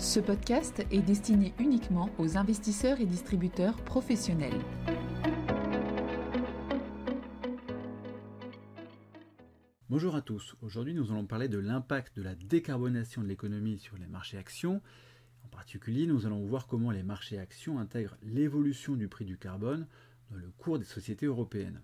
Ce podcast est destiné uniquement aux investisseurs et distributeurs professionnels. Bonjour à tous, aujourd'hui nous allons parler de l'impact de la décarbonation de l'économie sur les marchés actions. En particulier, nous allons voir comment les marchés actions intègrent l'évolution du prix du carbone dans le cours des sociétés européennes.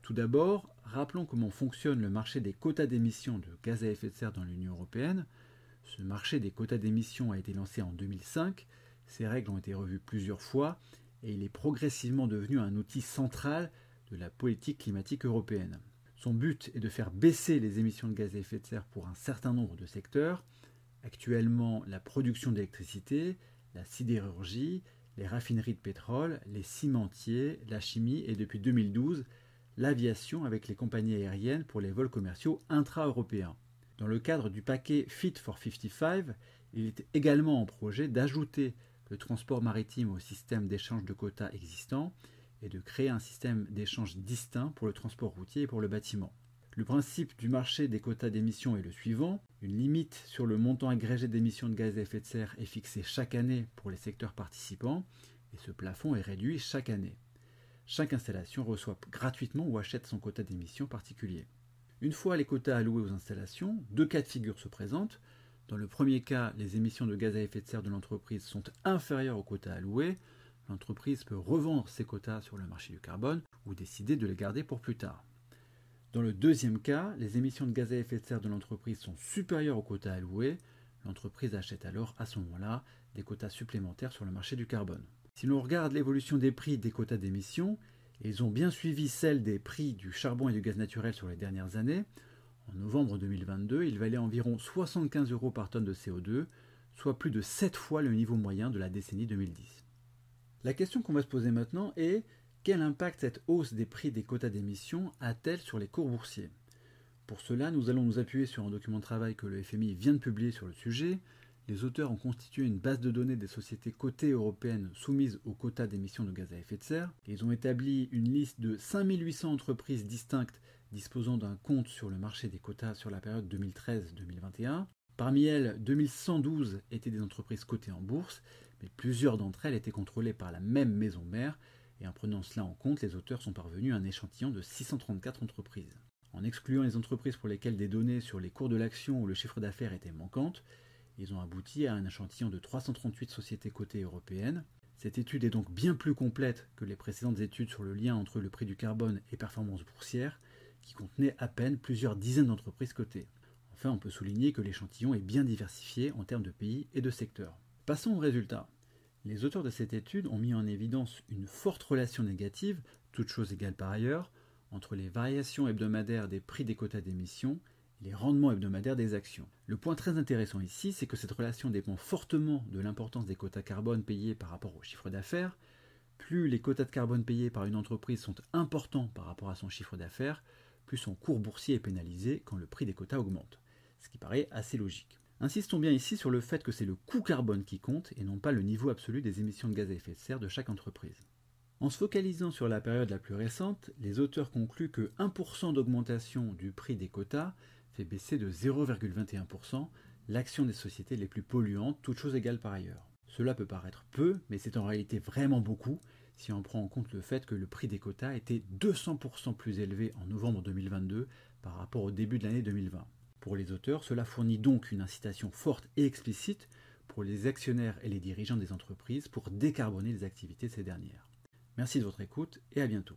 Tout d'abord, rappelons comment fonctionne le marché des quotas d'émissions de gaz à effet de serre dans l'Union européenne. Ce marché des quotas d'émissions a été lancé en 2005, ses règles ont été revues plusieurs fois et il est progressivement devenu un outil central de la politique climatique européenne. Son but est de faire baisser les émissions de gaz à effet de serre pour un certain nombre de secteurs, actuellement la production d'électricité, la sidérurgie, les raffineries de pétrole, les cimentiers, la chimie et depuis 2012 l'aviation avec les compagnies aériennes pour les vols commerciaux intra-européens. Dans le cadre du paquet Fit for 55, il est également en projet d'ajouter le transport maritime au système d'échange de quotas existant et de créer un système d'échange distinct pour le transport routier et pour le bâtiment. Le principe du marché des quotas d'émissions est le suivant. Une limite sur le montant agrégé d'émissions de gaz à effet de serre est fixée chaque année pour les secteurs participants et ce plafond est réduit chaque année. Chaque installation reçoit gratuitement ou achète son quota d'émissions particulier. Une fois les quotas alloués aux installations, deux cas de figure se présentent. Dans le premier cas, les émissions de gaz à effet de serre de l'entreprise sont inférieures aux quotas alloués. L'entreprise peut revendre ses quotas sur le marché du carbone ou décider de les garder pour plus tard. Dans le deuxième cas, les émissions de gaz à effet de serre de l'entreprise sont supérieures aux quotas alloués. L'entreprise achète alors à ce moment-là des quotas supplémentaires sur le marché du carbone. Si l'on regarde l'évolution des prix des quotas d'émissions, ils ont bien suivi celle des prix du charbon et du gaz naturel sur les dernières années. En novembre 2022, il valait environ 75 euros par tonne de CO2, soit plus de 7 fois le niveau moyen de la décennie 2010. La question qu'on va se poser maintenant est quel impact cette hausse des prix des quotas d'émissions a-t-elle sur les cours boursiers? Pour cela, nous allons nous appuyer sur un document de travail que le FMI vient de publier sur le sujet, les auteurs ont constitué une base de données des sociétés cotées européennes soumises aux quotas d'émissions de gaz à effet de serre. Ils ont établi une liste de 5800 entreprises distinctes disposant d'un compte sur le marché des quotas sur la période 2013-2021. Parmi elles, 2112 étaient des entreprises cotées en bourse, mais plusieurs d'entre elles étaient contrôlées par la même maison mère, et en prenant cela en compte, les auteurs sont parvenus à un échantillon de 634 entreprises. En excluant les entreprises pour lesquelles des données sur les cours de l'action ou le chiffre d'affaires étaient manquantes, ils ont abouti à un échantillon de 338 sociétés cotées européennes. Cette étude est donc bien plus complète que les précédentes études sur le lien entre le prix du carbone et performance boursière, qui contenaient à peine plusieurs dizaines d'entreprises cotées. Enfin, on peut souligner que l'échantillon est bien diversifié en termes de pays et de secteurs. Passons aux résultats. Les auteurs de cette étude ont mis en évidence une forte relation négative, toute chose égale par ailleurs, entre les variations hebdomadaires des prix des quotas d'émissions les rendements hebdomadaires des actions. Le point très intéressant ici, c'est que cette relation dépend fortement de l'importance des quotas carbone payés par rapport au chiffre d'affaires. Plus les quotas de carbone payés par une entreprise sont importants par rapport à son chiffre d'affaires, plus son cours boursier est pénalisé quand le prix des quotas augmente. Ce qui paraît assez logique. Insistons bien ici sur le fait que c'est le coût carbone qui compte et non pas le niveau absolu des émissions de gaz à effet de serre de chaque entreprise. En se focalisant sur la période la plus récente, les auteurs concluent que 1% d'augmentation du prix des quotas fait baisser de 0,21% l'action des sociétés les plus polluantes, toutes choses égales par ailleurs. Cela peut paraître peu, mais c'est en réalité vraiment beaucoup si on prend en compte le fait que le prix des quotas était 200% plus élevé en novembre 2022 par rapport au début de l'année 2020. Pour les auteurs, cela fournit donc une incitation forte et explicite pour les actionnaires et les dirigeants des entreprises pour décarboner les activités de ces dernières. Merci de votre écoute et à bientôt.